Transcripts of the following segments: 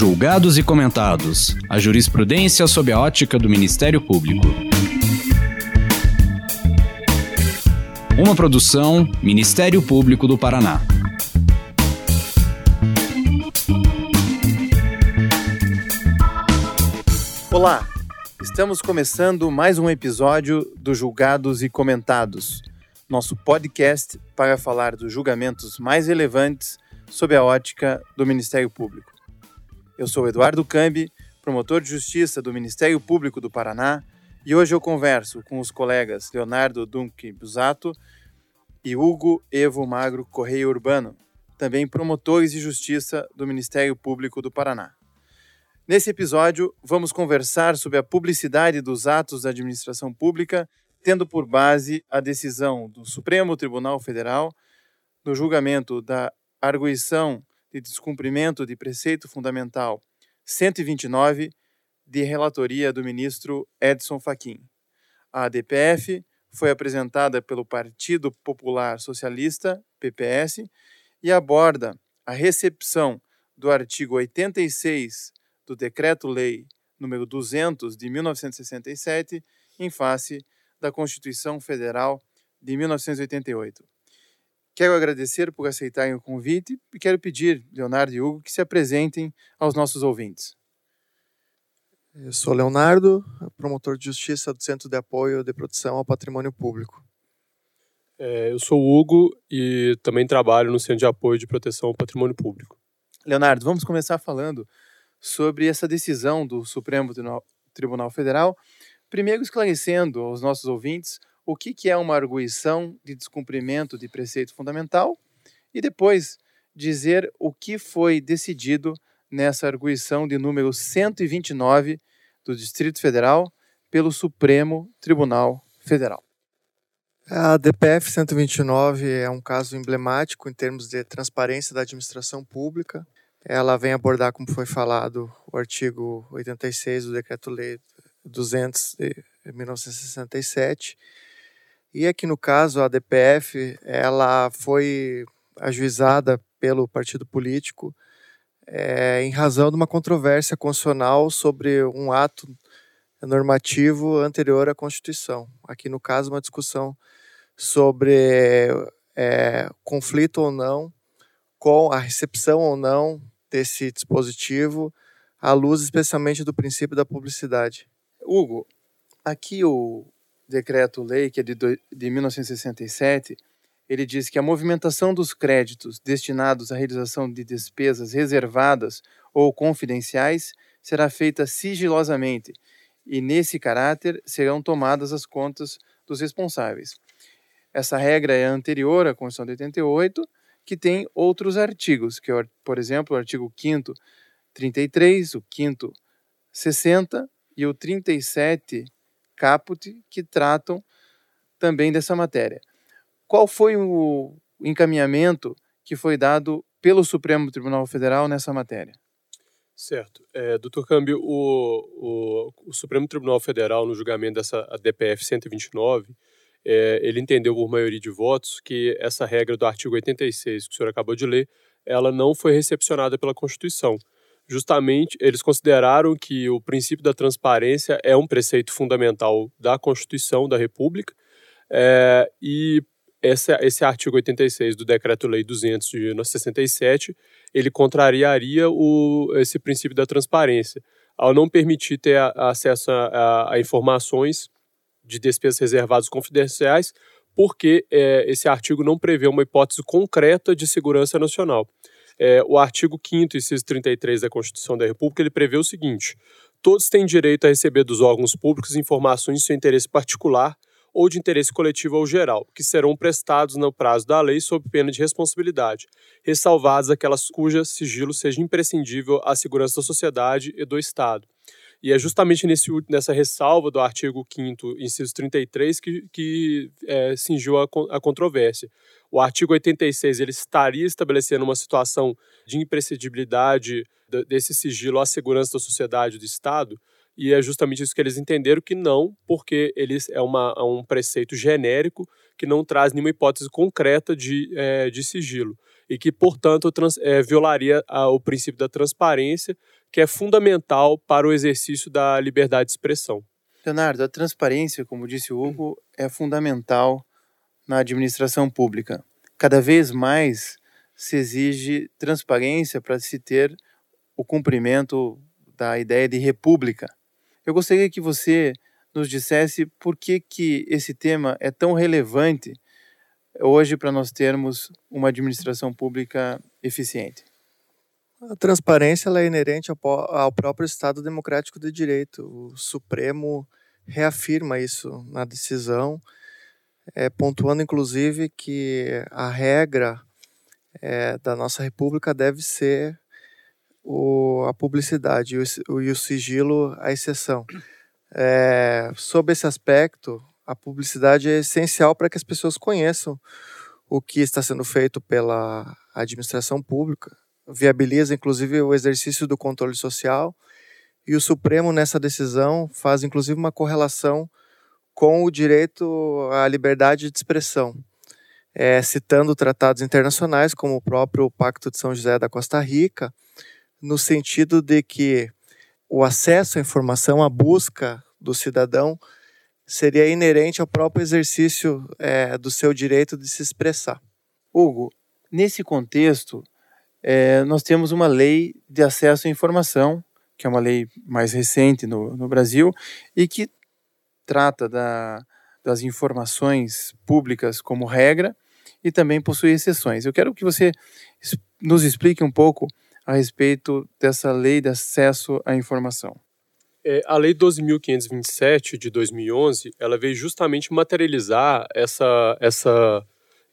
Julgados e comentados. A jurisprudência sob a ótica do Ministério Público. Uma produção Ministério Público do Paraná. Olá, estamos começando mais um episódio do Julgados e Comentados, nosso podcast para falar dos julgamentos mais relevantes sob a ótica do Ministério Público. Eu sou Eduardo Cambi, promotor de justiça do Ministério Público do Paraná, e hoje eu converso com os colegas Leonardo Dunque Busato e Hugo Evo Magro Correia Urbano, também promotores de justiça do Ministério Público do Paraná. Nesse episódio, vamos conversar sobre a publicidade dos atos da administração pública, tendo por base a decisão do Supremo Tribunal Federal no julgamento da arguição de descumprimento de preceito fundamental 129 de relatoria do ministro Edson Fachin. A ADPF foi apresentada pelo Partido Popular Socialista, PPS, e aborda a recepção do artigo 86 do Decreto-Lei número 200 de 1967 em face da Constituição Federal de 1988. Quero agradecer por aceitarem o convite e quero pedir, Leonardo e Hugo, que se apresentem aos nossos ouvintes. Eu sou Leonardo, promotor de justiça do Centro de Apoio de Proteção ao Patrimônio Público. É, eu sou Hugo e também trabalho no Centro de Apoio de Proteção ao Patrimônio Público. Leonardo, vamos começar falando sobre essa decisão do Supremo Tribunal Federal, primeiro esclarecendo aos nossos ouvintes o que, que é uma arguição de descumprimento de preceito fundamental e depois dizer o que foi decidido nessa arguição de número 129 do Distrito Federal pelo Supremo Tribunal Federal. A DPF 129 é um caso emblemático em termos de transparência da administração pública. Ela vem abordar, como foi falado, o artigo 86 do Decreto-Lei 200 de 1967. E aqui no caso, a DPF, ela foi ajuizada pelo partido político é, em razão de uma controvérsia constitucional sobre um ato normativo anterior à Constituição. Aqui no caso, uma discussão sobre é, conflito ou não com a recepção ou não desse dispositivo, à luz especialmente do princípio da publicidade. Hugo, aqui o decreto-lei, que é de, de 1967, ele diz que a movimentação dos créditos destinados à realização de despesas reservadas ou confidenciais será feita sigilosamente e, nesse caráter, serão tomadas as contas dos responsáveis. Essa regra é anterior à Constituição de 88, que tem outros artigos, que é, por exemplo, o artigo 5 33, o 5 60 e o 37 caput, que tratam também dessa matéria. Qual foi o encaminhamento que foi dado pelo Supremo Tribunal Federal nessa matéria? Certo. É, doutor Câmbio, o, o, o, Supremo Tribunal Federal, no julgamento dessa DPF 129, é, ele entendeu por maioria de votos que essa regra do artigo 86, que o senhor acabou de ler, ela não foi recepcionada pela Constituição. Justamente, eles consideraram que o princípio da transparência é um preceito fundamental da Constituição da República é, e esse, artigo 86 do Decreto-Lei 200 de 1967, ele contrariaria o, esse princípio da transparência, ao não permitir ter acesso a, a, a informações de despesas reservadas confidenciais, porque é, esse artigo não prevê uma hipótese concreta de segurança nacional. É, o artigo 5 inciso 33 da Constituição da República, ele prevê o seguinte, todos têm direito a receber dos órgãos públicos informações de seu interesse particular ou de interesse coletivo ou geral, que serão prestados no prazo da lei sob pena de responsabilidade, ressalvadas aquelas cuja sigilo seja imprescindível à segurança da sociedade e do Estado. E é justamente nesse, nessa ressalva do artigo 5 inciso 33, que, que é, cingiu a, a controvérsia. O artigo 86 ele estaria estabelecendo uma situação de imprescindibilidade desse sigilo à segurança da sociedade do Estado, e é justamente isso que eles entenderam que não, porque eles é, uma, é um preceito genérico que não traz nenhuma hipótese concreta de, é, de sigilo e que, portanto, trans, é, violaria a, o princípio da transparência, que é fundamental para o exercício da liberdade de expressão. Leonardo, a transparência, como disse o Hugo, é fundamental na administração pública. Cada vez mais se exige transparência para se ter o cumprimento da ideia de república. Eu gostaria que você nos dissesse por que, que esse tema é tão relevante hoje para nós termos uma administração pública eficiente. A transparência é inerente ao, ao próprio Estado Democrático de Direito. O Supremo reafirma isso na decisão, é, pontuando inclusive que a regra é, da nossa República deve ser o, a publicidade e o, e o sigilo a exceção. É, sob esse aspecto, a publicidade é essencial para que as pessoas conheçam o que está sendo feito pela administração pública, viabiliza inclusive o exercício do controle social, e o Supremo, nessa decisão, faz inclusive uma correlação com o direito à liberdade de expressão, é, citando tratados internacionais, como o próprio Pacto de São José da Costa Rica, no sentido de que o acesso à informação, a busca do cidadão, seria inerente ao próprio exercício é, do seu direito de se expressar. Hugo, nesse contexto, é, nós temos uma lei de acesso à informação, que é uma lei mais recente no, no Brasil, e que trata da, das informações públicas como regra e também possui exceções. Eu quero que você nos explique um pouco a respeito dessa lei de acesso à informação. É, a Lei 12.527 de 2011, ela veio justamente materializar essa, essa,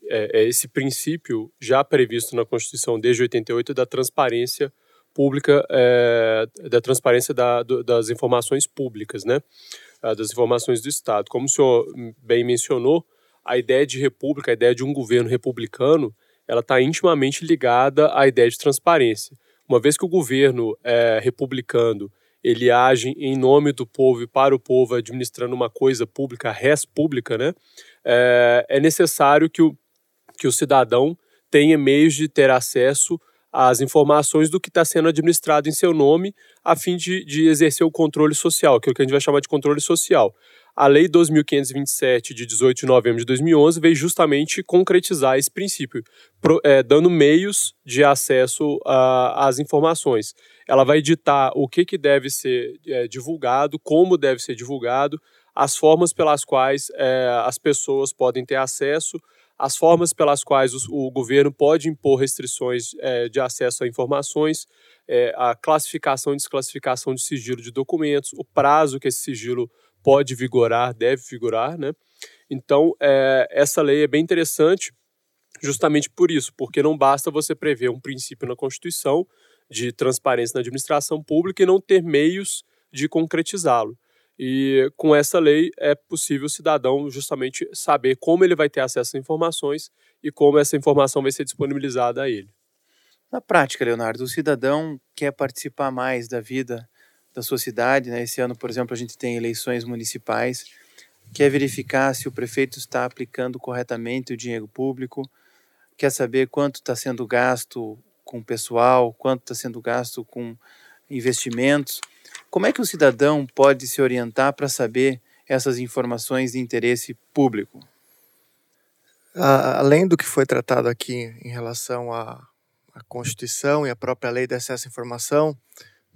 é, é, esse princípio já previsto na Constituição desde 88 da transparência pública, é, da transparência da, do, das informações públicas, né? das informações do Estado. Como o senhor bem mencionou, a ideia de república, a ideia de um governo republicano, ela está intimamente ligada à ideia de transparência. Uma vez que o governo é republicano ele age em nome do povo e para o povo, administrando uma coisa pública, res pública, né? É, é necessário que o, que o cidadão tenha meios de ter acesso às informações do que está sendo administrado em seu nome, a fim de, de exercer o controle social, aquilo que a gente vai chamar de controle social. A Lei 2.527, de 18 de novembro de 2011, veio justamente concretizar esse princípio, pro, é, dando meios de acesso às informações. Ela vai ditar o que, que deve ser é, divulgado, como deve ser divulgado, as formas pelas quais é, as pessoas podem ter acesso, as formas pelas quais o, o governo pode impor restrições é, de acesso a informações, é, a classificação e desclassificação de sigilo de documentos, o prazo que esse sigilo pode vigorar, deve vigorar, né? Então, é, essa lei é bem interessante justamente por isso, porque não basta você prever um princípio na Constituição de transparência na administração pública e não ter meios de concretizá-lo. E com essa lei é possível o cidadão justamente saber como ele vai ter acesso às informações e como essa informação vai ser disponibilizada a ele. Na prática, Leonardo, o cidadão quer participar mais da vida da sua cidade. Né? Esse ano, por exemplo, a gente tem eleições municipais. Quer verificar se o prefeito está aplicando corretamente o dinheiro público, quer saber quanto está sendo gasto com pessoal, quanto está sendo gasto com investimentos. Como é que o cidadão pode se orientar para saber essas informações de interesse público? Além do que foi tratado aqui em relação à, Constituição e à própria Lei de Acesso à Informação,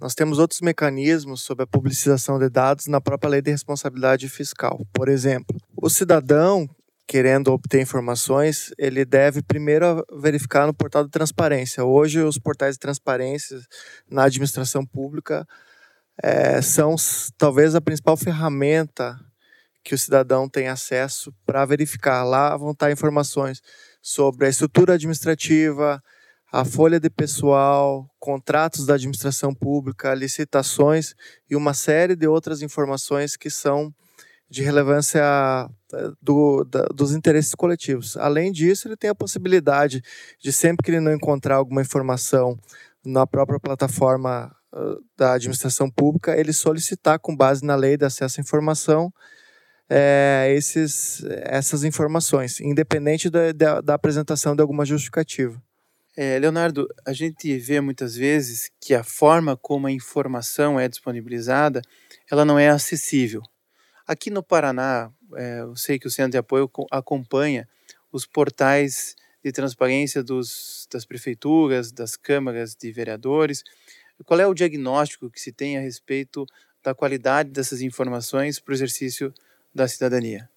nós temos outros mecanismos sobre a publicização de dados na própria lei de responsabilidade fiscal. Por exemplo, o cidadão querendo obter informações, ele deve primeiro verificar no portal de transparência. Hoje, os portais de transparência na administração pública é, são talvez a principal ferramenta que o cidadão tem acesso para verificar. Lá vão estar informações sobre a estrutura administrativa, a folha de pessoal, contratos da administração pública, licitações e uma série de outras informações que são de relevância eh, do, da, dos interesses coletivos. Além disso, ele tem a possibilidade de, sempre que ele não encontrar alguma informação na própria plataforma da administração pública, ele solicitar, com base na lei de acesso à informação, é, esses, essas informações, independente da, da, da apresentação de alguma justificativa. É, Leonardo, a gente vê muitas vezes que a forma como a informação é disponibilizada, ela não é acessível. Aqui no Paraná, é, eu sei que o Centro de Apoio acompanha os portais de transparência dos, das prefeituras, das câmaras de vereadores. Qual é o diagnóstico que se tem a respeito da qualidade dessas informações para o exercício da cidadania?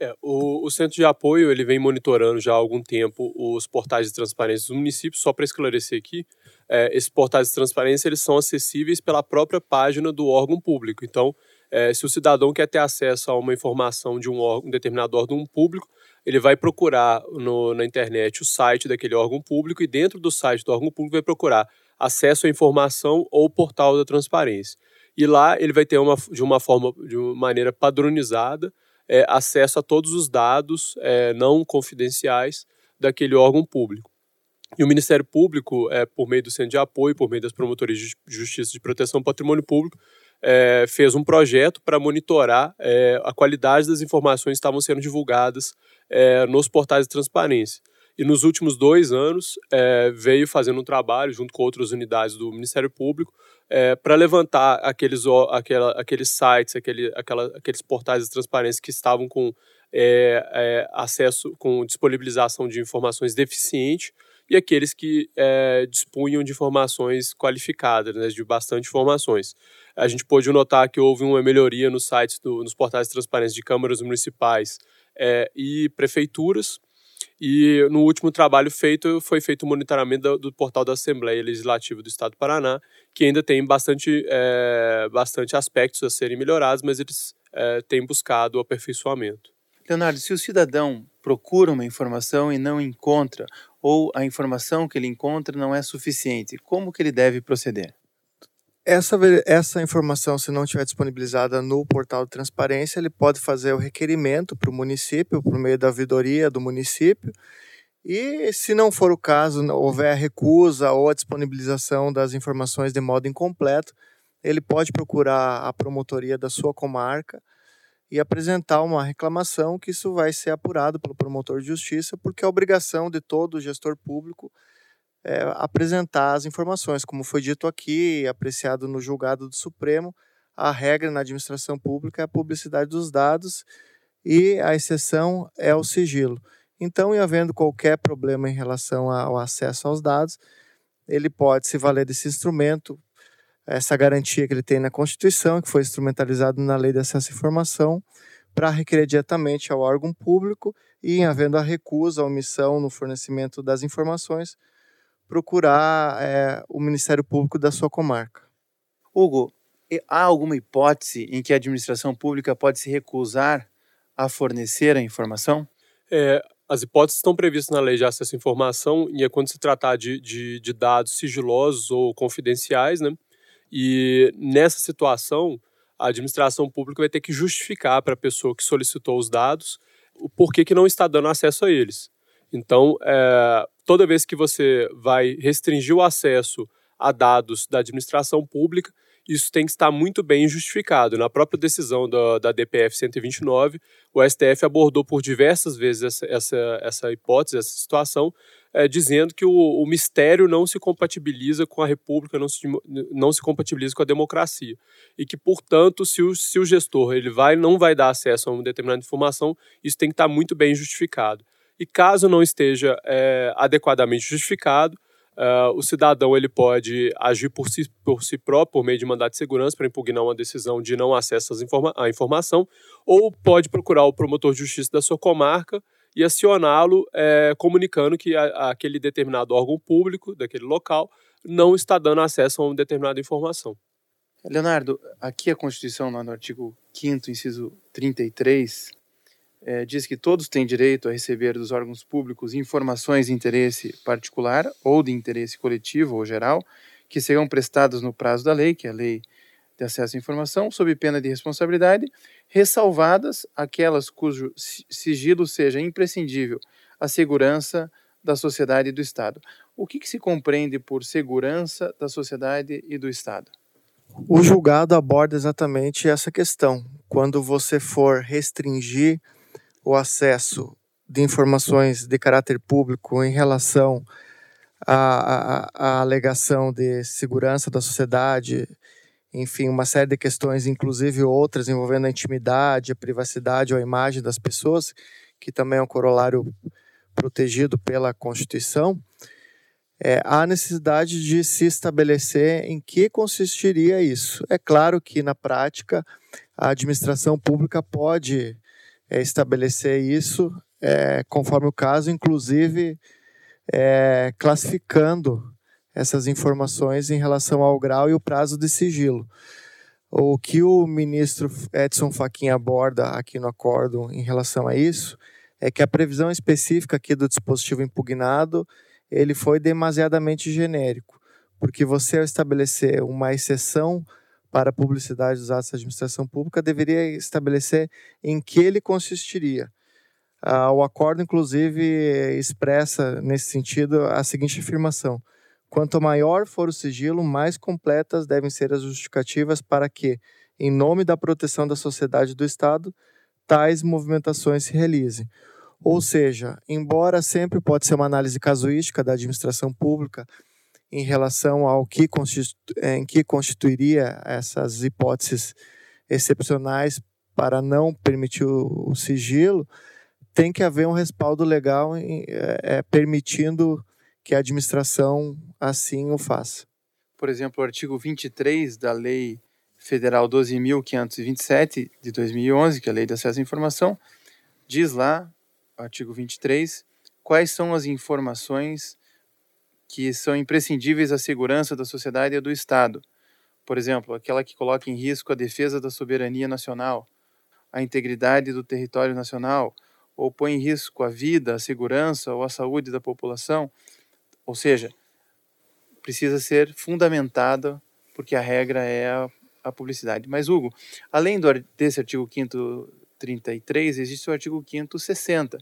É, o, o, Centro de Apoio ele vem monitorando já há algum tempo os portais de transparência dos municípios. Só para esclarecer aqui, é, esses portais de transparência eles são acessíveis pela própria página do órgão público. Então, é, se o cidadão quer ter acesso a uma informação de um, órgão, um determinado órgão público, ele vai procurar no, na internet o site daquele órgão público e dentro do site do órgão público vai procurar acesso à informação ou portal da transparência. E lá ele vai ter uma, de uma forma, de uma maneira padronizada, é, acesso a todos os dados é, não confidenciais daquele órgão público. E o Ministério Público, é, por meio do Centro de Apoio, por meio das Promotorias de Justiça de Proteção ao Patrimônio Público, é, fez um projeto para monitorar é, a qualidade das informações que estavam sendo divulgadas é, nos portais de transparência. E nos últimos dois anos é, veio fazendo um trabalho junto com outras unidades do Ministério Público é, para levantar aqueles, aquela, aqueles sites, aquele, aquela, aqueles portais de transparência que estavam com é, é, acesso, com disponibilização de informações deficiente e aqueles que é, dispunham de informações qualificadas, né, de bastante informações. A gente pôde notar que houve uma melhoria nos sites, do, nos portais de transparência de câmaras municipais é, e prefeituras, e no último trabalho feito, foi feito o monitoramento do, do, portal da Assembleia Legislativa do Estado do Paraná, que ainda tem bastante, é, bastante aspectos a serem melhorados, mas eles é, têm buscado o aperfeiçoamento. Leonardo, se o cidadão procura uma informação e não encontra, ou a informação que ele encontra não é suficiente, como que ele deve proceder? Essa, essa informação, se não estiver disponibilizada no portal de transparência, ele pode fazer o requerimento para o município, por meio da ouvidoria do município, e se não for o caso, houver recusa ou a disponibilização das informações de modo incompleto, ele pode procurar a promotoria da sua comarca e apresentar uma reclamação que isso vai ser apurado pelo promotor de justiça, porque é obrigação de todo gestor público é, apresentar as informações. Como foi dito aqui, apreciado no julgado do Supremo, a regra na administração pública é a publicidade dos dados e a exceção é o sigilo. Então, em havendo qualquer problema em relação ao acesso aos dados, ele pode se valer desse instrumento, essa garantia que ele tem na Constituição, que foi instrumentalizado na Lei de Acesso à Informação, para requerer diretamente ao órgão público e, em havendo a recusa, a omissão no fornecimento das informações, procurar é, o Ministério Público da sua comarca. Hugo, há alguma hipótese em que a administração pública pode se recusar a fornecer a informação? É, as hipóteses estão previstas na lei de acesso à informação e é quando se tratar de, de, de dados sigilosos ou confidenciais, né? E nessa situação, a administração pública vai ter que justificar para a pessoa que solicitou os dados o porquê que não está dando acesso a eles. Então, é, toda vez que você vai restringir o acesso a dados da administração pública, isso tem que estar muito bem justificado. Na própria decisão da, da DPF 129, o STF abordou por diversas vezes essa, essa, essa hipótese, essa situação, é, dizendo que o, o, mistério não se compatibiliza com a República, não se, não se compatibiliza com a democracia. E que, portanto, se o, se o gestor ele vai, não vai dar acesso a uma determinada informação, isso tem que estar muito bem justificado. E caso não esteja é, adequadamente justificado, Uh, o cidadão ele pode agir por si, por si próprio, por meio de mandato de segurança, para impugnar uma decisão de não acesso informa à informação, ou pode procurar o promotor de justiça da sua comarca e acioná-lo, é, comunicando que a, aquele determinado órgão público daquele local não está dando acesso a uma determinada informação. Leonardo, aqui a Constituição, no artigo 5, inciso 33, é, diz que todos têm direito a receber dos órgãos públicos informações de interesse particular ou de interesse coletivo ou geral, que serão prestadas no prazo da lei, que é a Lei de Acesso à Informação, sob pena de responsabilidade, ressalvadas aquelas cujo sigilo seja imprescindível à segurança da sociedade e do Estado. O que, que se compreende por segurança da sociedade e do Estado? O julgado aborda exatamente essa questão. Quando você for restringir o acesso de informações de caráter público em relação a, a, a alegação de segurança da sociedade, enfim, uma série de questões, inclusive outras envolvendo a intimidade, a privacidade ou a imagem das pessoas, que também é um corolário protegido pela Constituição, é, há necessidade de se estabelecer em que consistiria isso. É claro que, na prática, a administração pública pode é, estabelecer isso é, conforme o caso, inclusive é, classificando essas informações em relação ao grau e o prazo de sigilo. O que o ministro Edson Fachin aborda aqui no acordo em relação a isso é que a previsão específica aqui do dispositivo impugnado ele foi demasiadamente genérico, porque você ao estabelecer uma exceção para publicidade dos atos da administração pública deveria estabelecer em que ele consistiria. Ah, o acordo, inclusive, expressa nesse sentido a seguinte afirmação: quanto maior for o sigilo, mais completas devem ser as justificativas para que, em nome da proteção da sociedade e do Estado, tais movimentações se realizem. Ou seja, embora sempre pode ser uma análise casuística da administração pública em relação ao que em que constituiria essas hipóteses excepcionais para não permitir o, sigilo, tem que haver um respaldo legal em, é, permitindo que a administração assim o faça. Por exemplo, o artigo 23 da Lei Federal 12.527 de 2011, que é a Lei de Acesso à Informação, diz lá artigo 23, quais são as informações que são imprescindíveis à segurança da sociedade e do Estado. Por exemplo, aquela que coloca em risco a defesa da soberania nacional, a integridade do território nacional, ou põe em risco a vida, a segurança ou a saúde da população. Ou seja, precisa ser fundamentada, porque a regra é a, a publicidade. Mas, Hugo, além do, desse artigo 5 33, existe o artigo 560,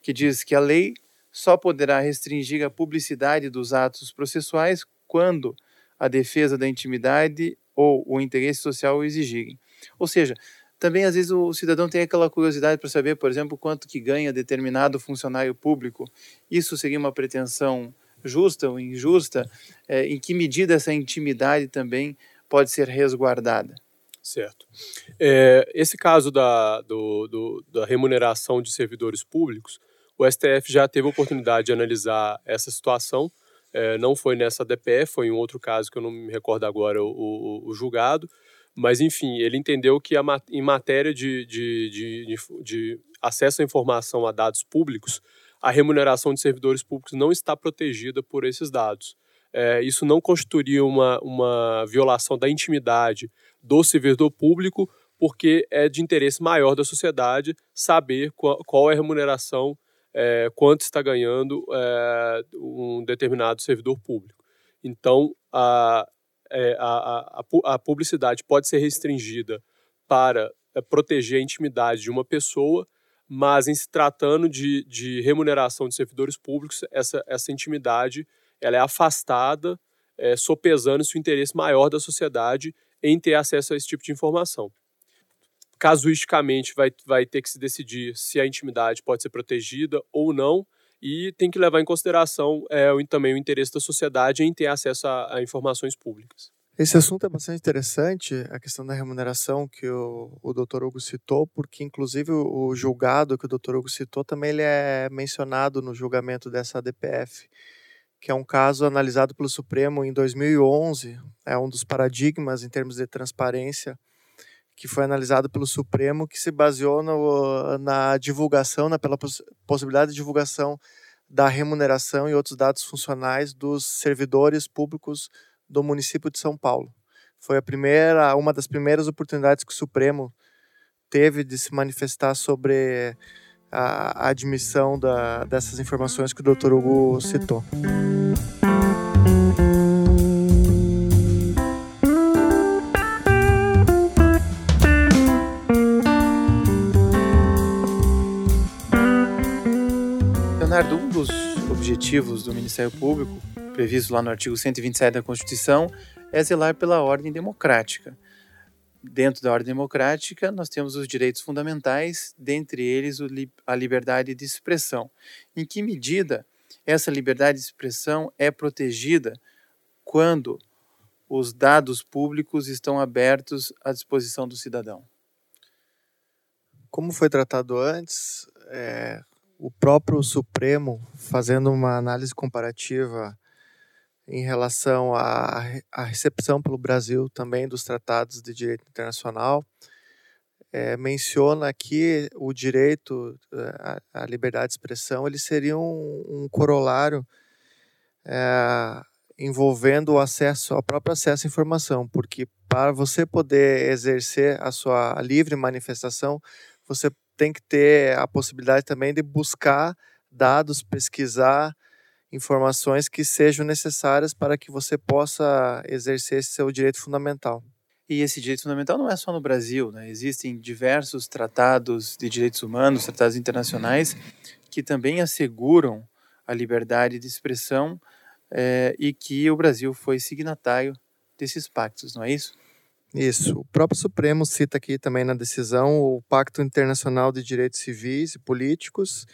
que diz que a lei só poderá restringir a publicidade dos atos processuais quando a defesa da intimidade ou o interesse social o exigirem. Ou seja, também às vezes o cidadão tem aquela curiosidade para saber, por exemplo, quanto que ganha determinado funcionário público. Isso seria uma pretensão justa ou injusta? É, em que medida essa intimidade também pode ser resguardada? Certo. É, esse caso da, do, do, da remuneração de servidores públicos, o STF já teve a oportunidade de analisar essa situação. É, não foi nessa DPF, foi em outro caso que eu não me recordo agora o, o, o julgado. Mas, enfim, ele entendeu que a, em matéria de, de, de, de acesso à informação a dados públicos, a remuneração de servidores públicos não está protegida por esses dados. É, isso não constituiria uma, uma violação da intimidade do servidor público, porque é de interesse maior da sociedade saber qual, qual é a remuneração, é, quanto está ganhando é, um determinado servidor público. Então, a, é, a, a, a publicidade pode ser restringida para é, proteger a intimidade de uma pessoa, mas em se tratando de, de remuneração de servidores públicos, essa, essa intimidade ela é afastada, é, sopesando-se o interesse maior da sociedade em ter acesso a esse tipo de informação. Casuisticamente, vai, vai ter que se decidir se a intimidade pode ser protegida ou não, e tem que levar em consideração é, também o interesse da sociedade em ter acesso a, a informações públicas. Esse assunto é bastante interessante, a questão da remuneração que o, o Dr. Hugo citou, porque inclusive o julgado que o Dr. Hugo citou também ele é mencionado no julgamento dessa ADPF que é um caso analisado pelo Supremo em 2011, é um dos paradigmas em termos de transparência que foi analisado pelo Supremo, que se baseou no, na divulgação, na, pela poss possibilidade de divulgação da remuneração e outros dados funcionais dos servidores públicos do município de São Paulo. Foi a primeira, uma das primeiras oportunidades que o Supremo teve de se manifestar sobre a, admissão da, dessas informações que o Dr. Hugo citou. Leonardo, um dos objetivos do Ministério Público, previsto lá no artigo 127 da Constituição, é zelar pela ordem democrática dentro da ordem democrática, nós temos os direitos fundamentais, dentre eles a liberdade de expressão. Em que medida essa liberdade de expressão é protegida quando os dados públicos estão abertos à disposição do cidadão? Como foi tratado antes, é, o próprio Supremo, fazendo uma análise comparativa em relação à, à recepção pelo Brasil também dos tratados de direito internacional, é, menciona que o direito à, à, liberdade de expressão ele seria um, um corolário é, envolvendo o acesso, ao próprio acesso à informação, porque para você poder exercer a sua livre manifestação, você tem que ter a possibilidade também de buscar dados, pesquisar informações que sejam necessárias para que você possa exercer esse seu direito fundamental. E esse direito fundamental não é só no Brasil, né? Existem diversos tratados de direitos humanos, tratados internacionais, que também asseguram a liberdade de expressão é, e que o Brasil foi signatário desses pactos, não é isso? Isso. O próprio Supremo cita aqui também na decisão o Pacto Internacional de Direitos Civis e Políticos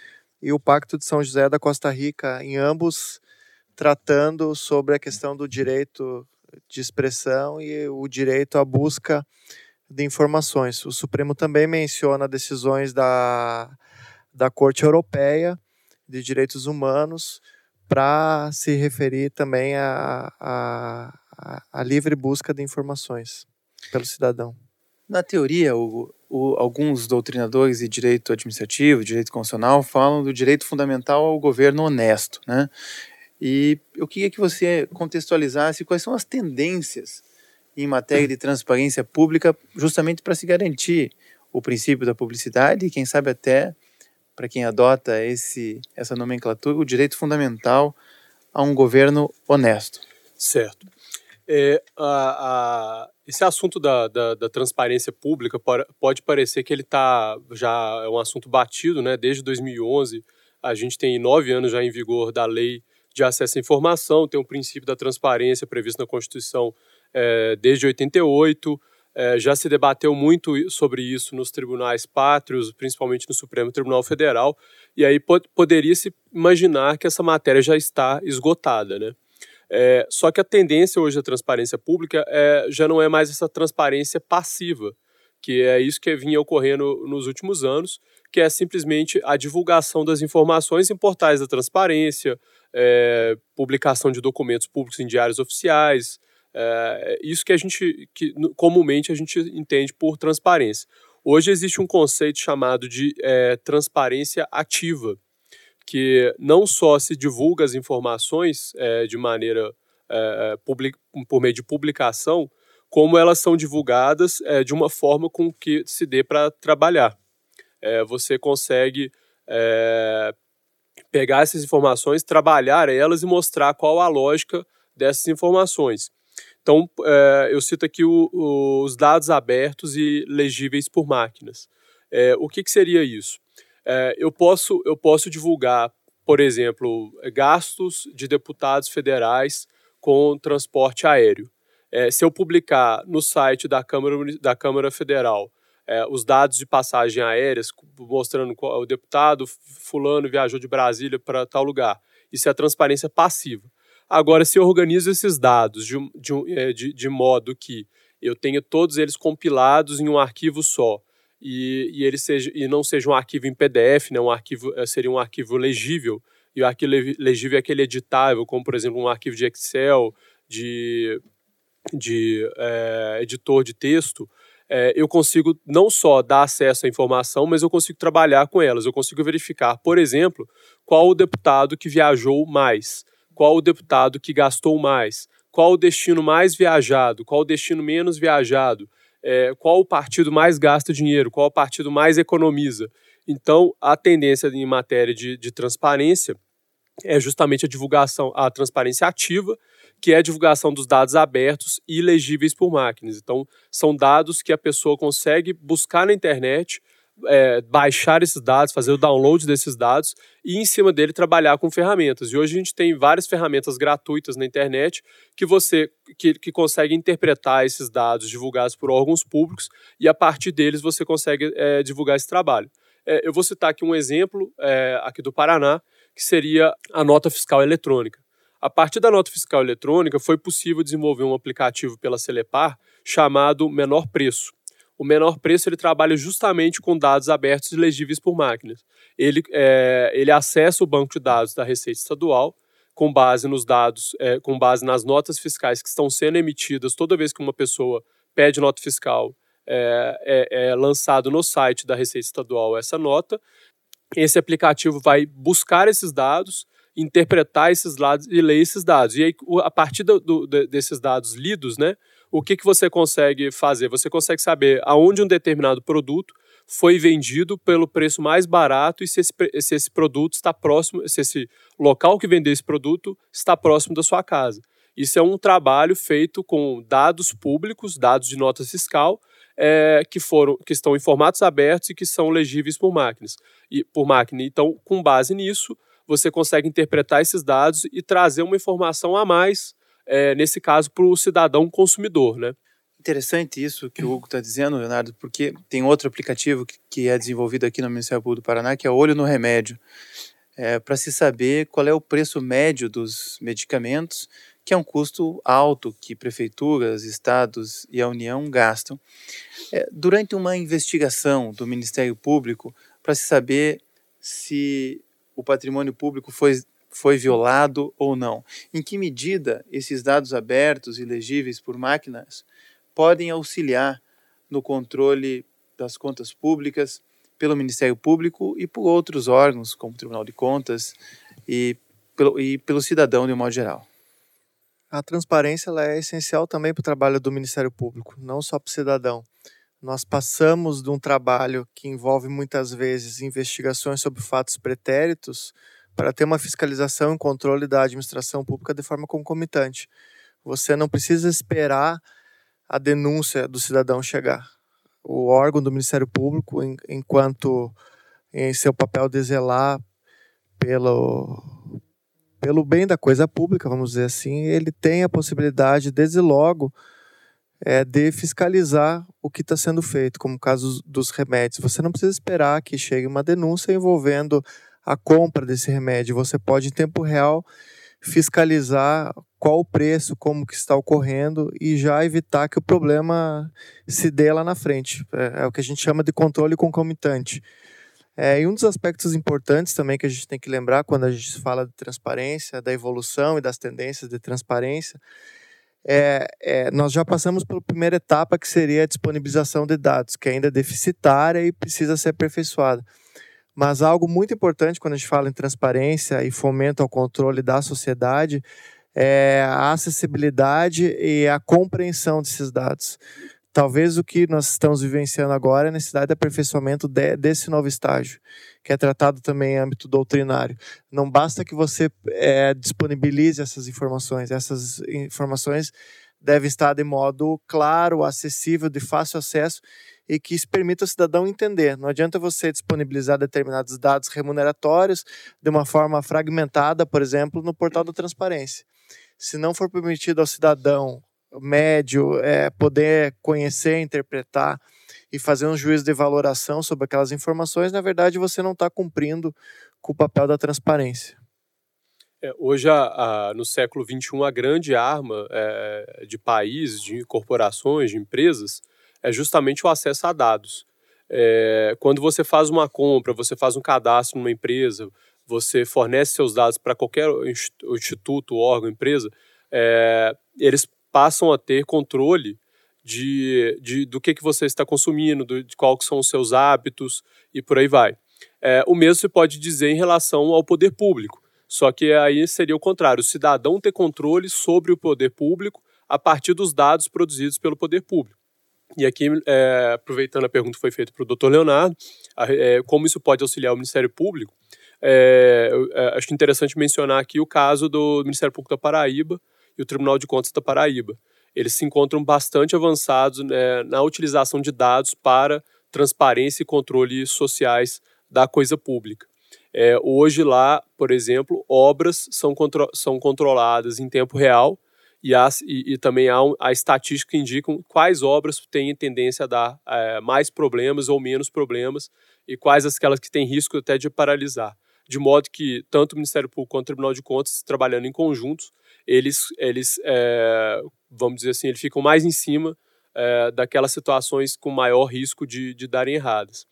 e o Pacto de São José da Costa Rica, em ambos tratando sobre a questão do direito de expressão e o direito à busca de informações. O Supremo também menciona decisões da, da Corte Europeia de Direitos Humanos para se referir também à a, a, a, livre busca de informações pelo cidadão. Na teoria, o, o, alguns doutrinadores de direito administrativo, direito constitucional, falam do direito fundamental ao governo honesto. Né? E eu queria que você contextualizasse quais são as tendências em matéria de transparência pública, justamente para se garantir o princípio da publicidade e, quem sabe, até para quem adota esse, essa nomenclatura, o direito fundamental a um governo honesto. Certo. É, a, a, esse assunto da, da, da, transparência pública pode parecer que ele está já é um assunto batido, né? Desde 2011 a gente tem nove anos já em vigor da lei de acesso à informação, tem o um princípio da transparência previsto na Constituição é, desde 88. É, já se debateu muito sobre isso nos tribunais pátrios, principalmente no Supremo Tribunal Federal, e aí pod poderia se imaginar que essa matéria já está esgotada, né? É, só que a tendência hoje da transparência pública é, já não é mais essa transparência passiva, que é isso que vinha ocorrendo nos últimos anos, que é simplesmente a divulgação das informações em portais da transparência, é, publicação de documentos públicos em diários oficiais, é, isso que a gente, que comumente a gente entende por transparência. Hoje existe um conceito chamado de é, transparência ativa, que não só se divulga as informações é, de maneira é, public, por meio de publicação, como elas são divulgadas é, de uma forma com que se dê para trabalhar. É, você consegue é, pegar essas informações, trabalhar elas e mostrar qual a lógica dessas informações. Então, é, eu cito aqui o, os dados abertos e legíveis por máquinas. o que, que seria isso? É, eu, posso, eu posso divulgar, por exemplo, gastos de deputados federais com transporte aéreo. É, se eu publicar no site da Câmara, da Câmara Federal é, os dados de passagem aéreas, mostrando qual, o deputado fulano viajou de Brasília para tal lugar, isso é transparência passiva. Agora, se eu organizo esses dados de, de, é, de, de modo que eu tenha todos eles compilados em um arquivo só, e, e ele seja e não seja um arquivo em PDF, né, um arquivo eh, seria um arquivo legível. E o arquivo legível é aquele editável, como por exemplo um arquivo de Excel, de, de é, editor de texto, é, eu consigo não só dar acesso à informação, mas eu consigo trabalhar com elas. Eu consigo verificar, por exemplo, qual o deputado que viajou mais, qual o deputado que gastou mais, qual o destino mais viajado, qual o destino menos viajado é, qual o partido mais gasta dinheiro, qual o partido mais economiza. Então, a tendência em matéria de, de transparência é justamente a divulgação, a transparência ativa, que é a divulgação dos dados abertos e legíveis por máquinas. Então, são dados que a pessoa consegue buscar na internet é, baixar esses dados, fazer o download desses dados e, em cima dele, trabalhar com ferramentas. E hoje a gente tem várias ferramentas gratuitas na internet que você que, que consegue interpretar esses dados divulgados por órgãos públicos e, a partir deles, você consegue é, divulgar esse trabalho. É, eu vou citar aqui um exemplo é, aqui do Paraná, que seria a nota fiscal eletrônica. A partir da nota fiscal eletrônica, foi possível desenvolver um aplicativo pela Celepar chamado Menor Preço. O menor preço ele trabalha justamente com dados abertos e legíveis por máquinas. Ele, é, ele acessa o banco de dados da Receita Estadual com base nos dados, é, com base nas notas fiscais que estão sendo emitidas toda vez que uma pessoa pede nota fiscal, é, é, é lançado no site da Receita Estadual essa nota. Esse aplicativo vai buscar esses dados, interpretar esses dados e ler esses dados. E aí, a partir do, do, desses dados lidos, né, o que, que você consegue fazer? Você consegue saber aonde um determinado produto foi vendido pelo preço mais barato e se esse, se esse produto está próximo, se esse local que vendeu esse produto está próximo da sua casa. Isso é um trabalho feito com dados públicos, dados de nota fiscal, é, que foram que estão em formatos abertos e que são legíveis por máquinas e por máquina. Então, com base nisso, você consegue interpretar esses dados e trazer uma informação a mais, é, nesse caso, para o cidadão consumidor, né? Interessante isso que o Hugo está dizendo, Leonardo, porque tem outro aplicativo que é desenvolvido aqui no Ministério Público do Paraná, que é Olho no Remédio, é, para se saber qual é o preço médio dos medicamentos, que é um custo alto que prefeituras, estados e a União gastam. É, durante uma investigação do Ministério Público, para se saber se o patrimônio público foi foi violado ou não. Em que medida esses dados abertos e legíveis por máquinas podem auxiliar no controle das contas públicas pelo Ministério Público e por outros órgãos, como o Tribunal de Contas e pelo, e pelo cidadão de um modo geral. A transparência é essencial também para o trabalho do Ministério Público, não só para o cidadão. Nós passamos de um trabalho que envolve muitas vezes investigações sobre fatos pretéritos para ter uma fiscalização e controle da administração pública de forma concomitante. Você não precisa esperar a denúncia do cidadão chegar. O órgão do Ministério Público, enquanto em seu papel de zelar pelo, pelo bem da coisa pública, vamos dizer assim, ele tem a possibilidade, desde logo, é, de fiscalizar o que está sendo feito, como o caso dos remédios. Você não precisa esperar que chegue uma denúncia envolvendo a compra desse remédio. Você pode, em tempo real, fiscalizar qual o preço, como que está ocorrendo e já evitar que o problema se dê lá na frente. É, é o que a gente chama de controle concomitante. É, e um dos aspectos importantes também que a gente tem que lembrar quando a gente fala de transparência, da evolução e das tendências de transparência, é, é, nós já passamos pela primeira etapa que seria a disponibilização de dados, que ainda é deficitária e precisa ser aperfeiçoada. Mas algo muito importante quando a gente fala em transparência e fomento ao controle da sociedade é a acessibilidade e a compreensão desses dados. Talvez o que nós estamos vivenciando agora é a necessidade de aperfeiçoamento de, desse novo estágio, que é tratado também em âmbito doutrinário. Não basta que você é, disponibilize essas informações, essas informações devem estar de modo claro, acessível, de fácil acesso e que isso permita ao cidadão entender. Não adianta você disponibilizar determinados dados remuneratórios de uma forma fragmentada, por exemplo, no portal da transparência. Se não for permitido ao cidadão médio é, poder conhecer, interpretar e fazer um juízo de valoração sobre aquelas informações, na verdade você não está cumprindo com o papel da transparência. É, hoje, a, a, no século XXI, a grande arma é, de países, de corporações, de empresas, é justamente o acesso a dados. É, quando você faz uma compra, você faz um cadastro numa empresa, você fornece seus dados para qualquer instituto, órgão, empresa, é, eles passam a ter controle de, de, do que, que você está consumindo, do, de quais são os seus hábitos e por aí vai. É, o mesmo se pode dizer em relação ao poder público, só que aí seria o contrário, o cidadão ter controle sobre o poder público a partir dos dados produzidos pelo poder público. E aqui, é, aproveitando a pergunta que foi feita para o doutor Leonardo, é, como isso pode auxiliar o Ministério Público, é, é, acho interessante mencionar aqui o caso do Ministério Público da Paraíba e o Tribunal de Contas da Paraíba. Eles se encontram bastante avançados né, na utilização de dados para transparência e controle sociais da coisa pública. É, hoje lá, por exemplo, obras são, contro são controladas em tempo real e, e, e também há a estatística que indicam quais obras têm tendência a dar é, mais problemas ou menos problemas e quais aquelas que têm risco até de paralisar. de modo que tanto o Ministério Público quanto o Tribunal de Contas, trabalhando em conjuntos, eles, eles é, vamos dizer assim, eles ficam mais em cima é, daquelas situações com maior risco de, de darem erradas.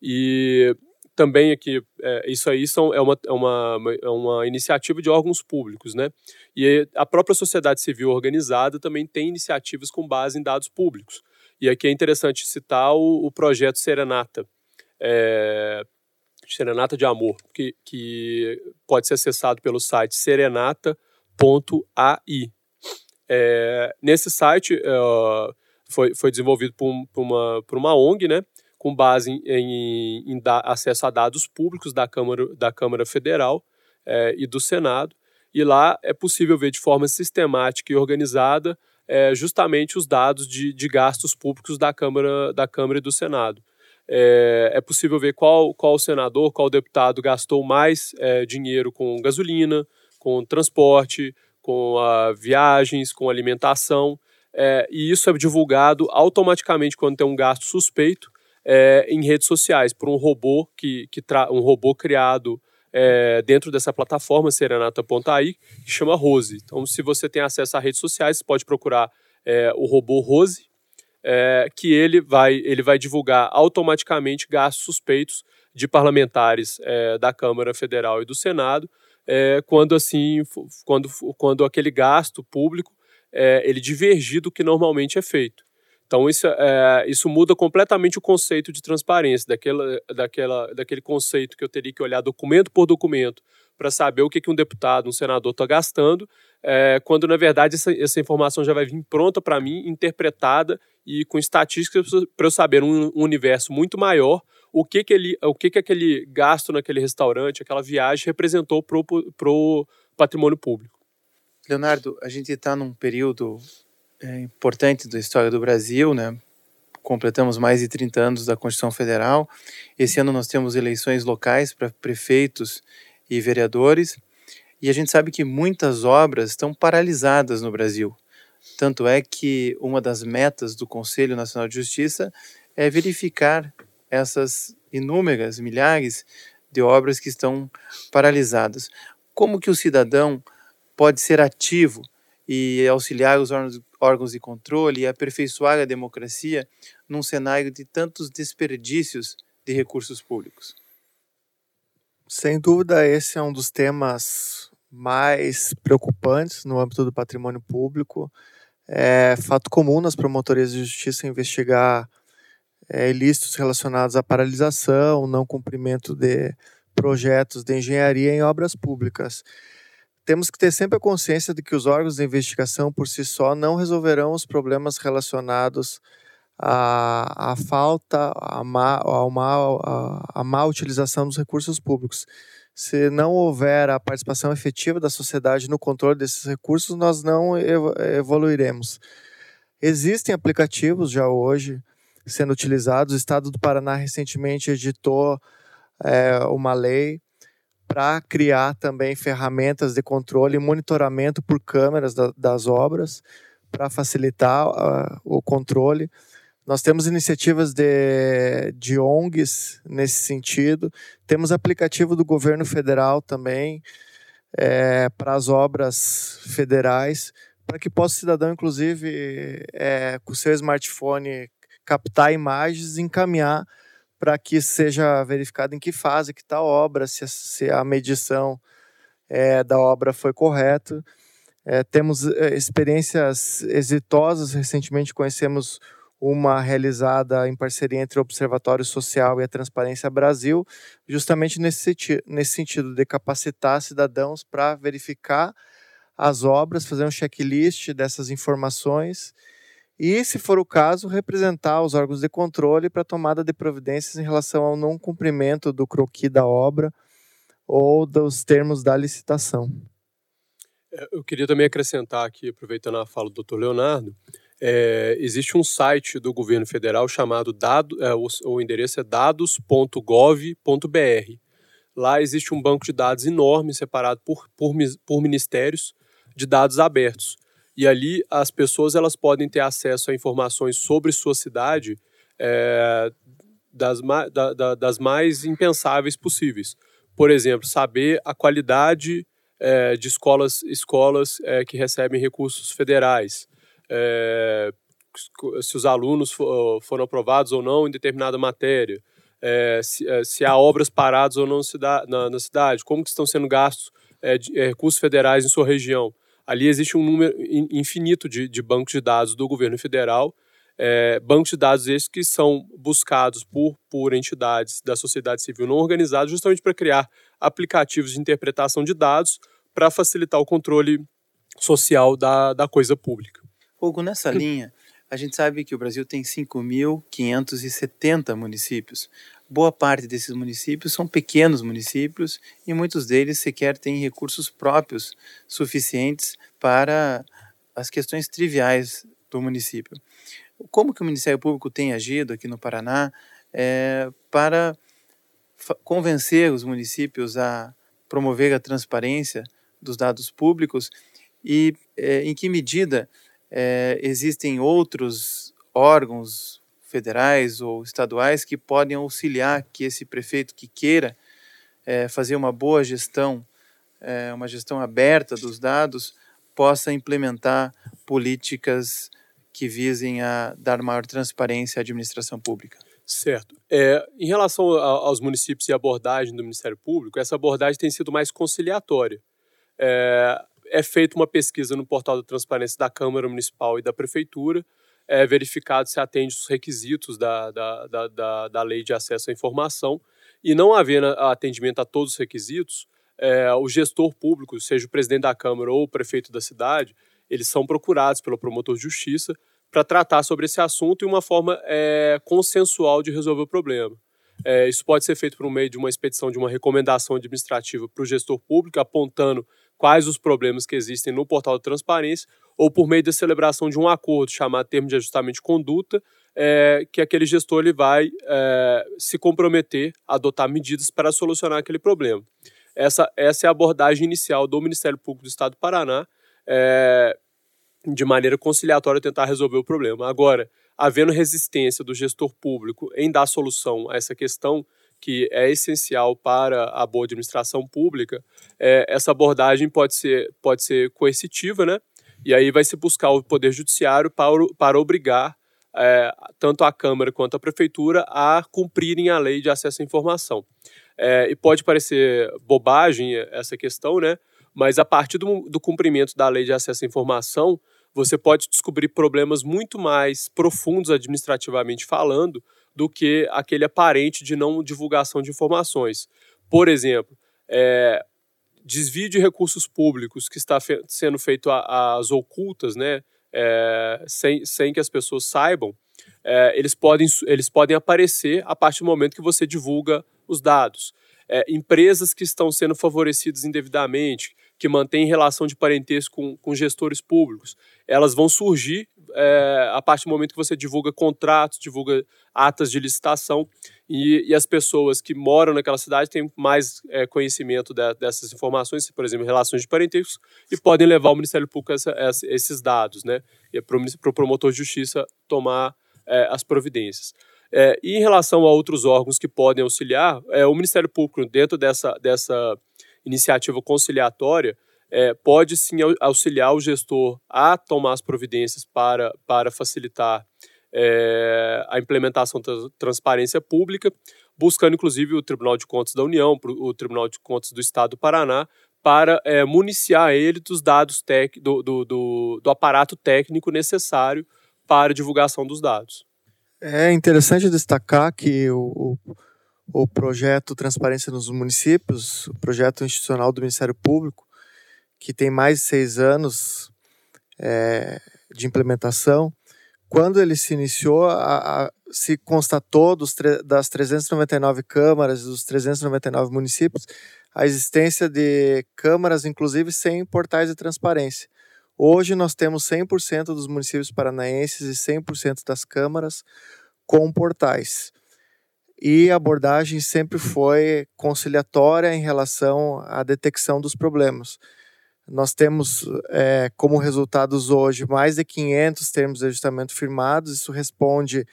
E também aqui, é, isso aí são, é, uma, é, uma, é uma iniciativa de órgãos públicos, né? E a própria sociedade civil organizada também tem iniciativas com base em dados públicos. E aqui é interessante citar o, o projeto Serenata, é, Serenata de Amor, que, que pode ser acessado pelo site serenata.ai. É, nesse site uh, foi, foi desenvolvido por, por, uma, por uma ONG, né? Com base em, em, em acesso a dados públicos da Câmara, da Câmara Federal é, e do Senado. E lá é possível ver de forma sistemática e organizada é, justamente os dados de, de gastos públicos da Câmara, da Câmara e do Senado. É, é, possível ver qual, qual senador, qual deputado gastou mais é, dinheiro com gasolina, com transporte, com a, viagens, com alimentação. É, e isso é divulgado automaticamente quando tem um gasto suspeito é, em redes sociais por um robô que, que um robô criado é, dentro dessa plataforma Serenata.ai que chama Rose. Então, se você tem acesso a redes sociais, você pode procurar é, o robô Rose, é, que ele vai, ele vai divulgar automaticamente gastos suspeitos de parlamentares é, da Câmara Federal e do Senado, é, quando assim, quando, quando aquele gasto público é, ele divergir do que normalmente é feito. Então, isso, é, isso muda completamente o conceito de transparência, daquela, daquela, daquele conceito que eu teria que olhar documento por documento para saber o que, que um deputado, um senador está gastando, é, quando, na verdade, essa, essa informação já vai vir pronta para mim, interpretada e com estatísticas para eu saber um, um, universo muito maior o que, que, ele, o que, que aquele gasto naquele restaurante, aquela viagem representou para o patrimônio público. Leonardo, a gente está num período é, importante da história do Brasil, né? Completamos mais de 30 anos da Constituição Federal. Esse ano nós temos eleições locais para prefeitos e vereadores. E a gente sabe que muitas obras estão paralisadas no Brasil. Tanto é que uma das metas do Conselho Nacional de Justiça é verificar essas inúmeras, milhares de obras que estão paralisadas. Como que o cidadão pode ser ativo e auxiliar os órgãos, de controle e aperfeiçoar a democracia num cenário de tantos desperdícios de recursos públicos. Sem dúvida, esse é um dos temas mais preocupantes no âmbito do patrimônio público. É fato comum nas promotorias de justiça investigar é, ilícitos relacionados à paralisação, não cumprimento de projetos de engenharia em obras públicas temos que ter sempre a consciência de que os órgãos de investigação por si só não resolverão os problemas relacionados à, à falta, à má, à, à má utilização dos recursos públicos. Se não houver a participação efetiva da sociedade no controle desses recursos, nós não evoluiremos. Existem aplicativos já hoje sendo utilizados. O Estado do Paraná recentemente editou é, uma lei para criar também ferramentas de controle e monitoramento por câmeras da, das obras para facilitar uh, o controle. Nós temos iniciativas de, de ONGs nesse sentido, temos aplicativo do governo federal também é, para as obras federais, para que possa o cidadão, inclusive, é, com o seu smartphone, captar imagens e encaminhar para que seja verificado em que fase que está a obra, se, se a medição é, da obra foi correta. É, temos é, experiências exitosas, recentemente conhecemos uma realizada em parceria entre o Observatório Social e a Transparência Brasil, justamente nesse, nesse sentido de capacitar cidadãos para verificar as obras, fazer um checklist dessas informações e, se for o caso, representar os órgãos de controle para tomada de providências em relação ao não cumprimento do croquis da obra ou dos termos da licitação. É, eu queria também acrescentar aqui, aproveitando a fala do Dr. Leonardo, é, existe um site do governo federal chamado dado, é, o, o endereço é dados.gov.br. Lá existe um banco de dados enorme separado por, por, por ministérios de dados abertos e ali as pessoas elas podem ter acesso a informações sobre sua cidade é, das, da, da, das mais impensáveis possíveis. por exemplo, saber a qualidade é, de escolas, escolas é, que recebem recursos federais, se os alunos for, foram aprovados ou não em determinada matéria, se, se, há obras paradas ou não na, na cidade, como que estão sendo gastos de, recursos federais em sua região. Ali existe um número infinito de, de bancos de dados do governo federal é, bancos de dados esses que são buscados por, por entidades da sociedade civil não organizada justamente para criar aplicativos de interpretação de dados para facilitar o controle social da, da coisa pública. Hugo, nessa linha, a gente sabe que o Brasil tem 5.570 municípios. Boa parte desses municípios são pequenos municípios e muitos deles sequer têm recursos próprios suficientes para as questões triviais do município. Como que o Ministério Público tem agido aqui no Paraná é, para convencer os municípios a promover a transparência dos dados públicos e é, em que medida é, existem outros órgãos federais ou estaduais que podem auxiliar que esse prefeito que queira é, fazer uma boa gestão, é, uma gestão aberta dos dados, possa implementar políticas que visem a dar maior transparência à administração pública. Certo. É, em relação a, aos municípios e abordagem do Ministério Público, essa abordagem tem sido mais conciliatória. É, é feita uma pesquisa no portal da transparência da Câmara Municipal e da Prefeitura, é verificado se atende os requisitos da, da, da, da, da lei de acesso à informação, e não havendo atendimento a todos os requisitos, é, o gestor público, seja o presidente da Câmara ou o prefeito da cidade, eles são procurados pelo promotor de justiça para tratar sobre esse assunto e uma forma é, consensual de resolver o problema. É, isso pode ser feito por meio de uma expedição de uma recomendação administrativa para o gestor público, apontando quais os problemas que existem no portal de transparência, ou por meio da celebração de um acordo chamado termo de ajustamento de conduta, é, que aquele gestor ele vai é, se comprometer a adotar medidas para solucionar aquele problema. Essa, essa é a abordagem inicial do Ministério Público do Estado do Paraná, é, de maneira conciliatória tentar resolver o problema. Agora, havendo resistência do gestor público em dar solução a essa questão, que é essencial para a boa administração pública, é, essa abordagem pode ser, pode ser coercitiva, né? E aí vai se buscar o Poder Judiciário para, para obrigar é, tanto a Câmara quanto a Prefeitura a cumprirem a lei de acesso à informação. É, e pode parecer bobagem essa questão, né? Mas a partir do, do cumprimento da lei de acesso à informação, você pode descobrir problemas muito mais profundos administrativamente falando do que aquele aparente de não divulgação de informações. Por exemplo, é, desvio de recursos públicos que está fe sendo feito às ocultas, né, é, sem, sem que as pessoas saibam, é, eles, podem, eles podem aparecer a partir do momento que você divulga os dados. É, empresas que estão sendo favorecidas indevidamente, que mantêm relação de parentesco com, com gestores públicos, elas vão surgir é, a partir do momento que você divulga contratos, divulga atas de licitação e, e as pessoas que moram naquela cidade têm mais é, conhecimento de, dessas informações, por exemplo, relações de parentesco, e podem levar o Ministério Público essa, essa, esses dados, né? E é para o promotor de justiça tomar é, as providências. É, e em relação a outros órgãos que podem auxiliar, é, o Ministério Público, dentro dessa, dessa iniciativa conciliatória, é, pode sim auxiliar o gestor a tomar as providências para, para facilitar é, a implementação da transparência pública, buscando inclusive o Tribunal de Contas da União, o Tribunal de Contas do Estado do Paraná, para é, municiar ele dos dados tec, do, do, do, do aparato técnico necessário para a divulgação dos dados. É interessante destacar que o, o o projeto Transparência nos Municípios, o projeto institucional do Ministério Público, que tem mais de seis anos é, de implementação. Quando ele se iniciou, a, a, se constatou dos, das 399 câmaras e dos 399 municípios a existência de câmaras, inclusive sem portais de transparência. Hoje nós temos 100% dos municípios paranaenses e 100% das câmaras com portais e a abordagem sempre foi conciliatória em relação à detecção dos problemas. Nós temos é, como resultados hoje mais de 500 termos de ajustamento firmados, isso responde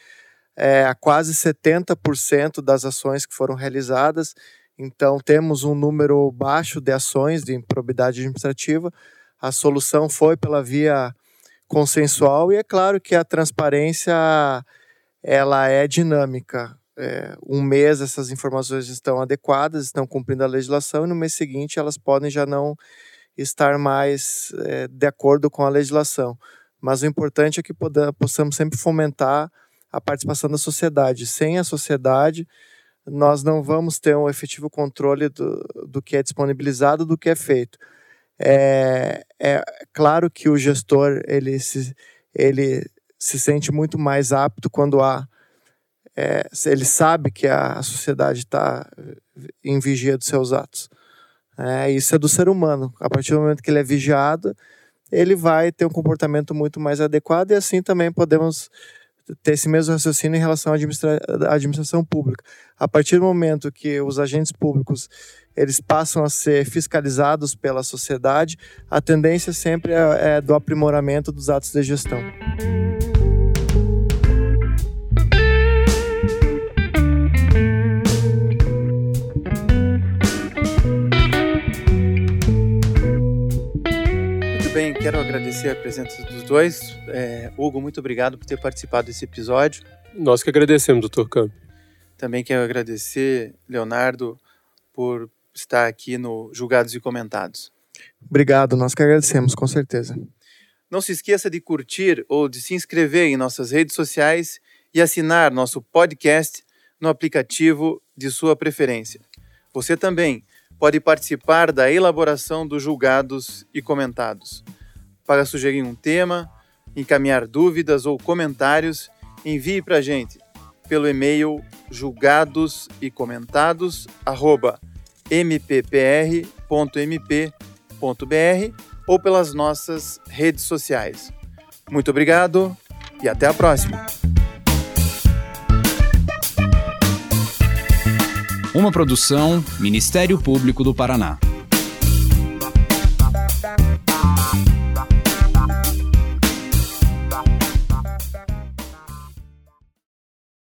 é, a quase 70% das ações que foram realizadas. Então, temos um número baixo de ações de improbidade administrativa. A solução foi pela via consensual e é claro que a transparência ela é dinâmica. É, um mês essas informações estão adequadas, estão cumprindo a legislação, e no mês seguinte elas podem já não estar mais é, de acordo com a legislação. Mas o importante é que possamos sempre fomentar a participação da sociedade. Sem a sociedade, nós não vamos ter um efetivo controle do, do que é disponibilizado, do que é feito. É, é claro que o gestor ele se, ele se sente muito mais apto quando há é, ele sabe que a, sociedade está em vigia dos seus atos. É, isso é do ser humano. A partir do momento que ele é vigiado, ele vai ter um comportamento muito mais adequado e assim também podemos ter esse mesmo raciocínio em relação à, administra administração pública. A partir do momento que os agentes públicos eles passam a ser fiscalizados pela sociedade, a tendência sempre é, é do aprimoramento dos atos de gestão. Quero agradecer a presença dos dois. É, Hugo, muito obrigado por ter participado desse episódio. Nós que agradecemos, doutor Campo. Também quero agradecer, Leonardo, por estar aqui no Julgados e Comentados. Obrigado, nós que agradecemos, com certeza. Não se esqueça de curtir ou de se inscrever em nossas redes sociais e assinar nosso podcast no aplicativo de sua preferência. Você também pode participar da elaboração dos julgados e comentados. Para sugerir um tema, encaminhar dúvidas ou comentários, envie para a gente pelo e-mail julgados e comentados mppr.mp.br ou pelas nossas redes sociais. Muito obrigado e até a próxima! Uma produção Ministério Público do Paraná.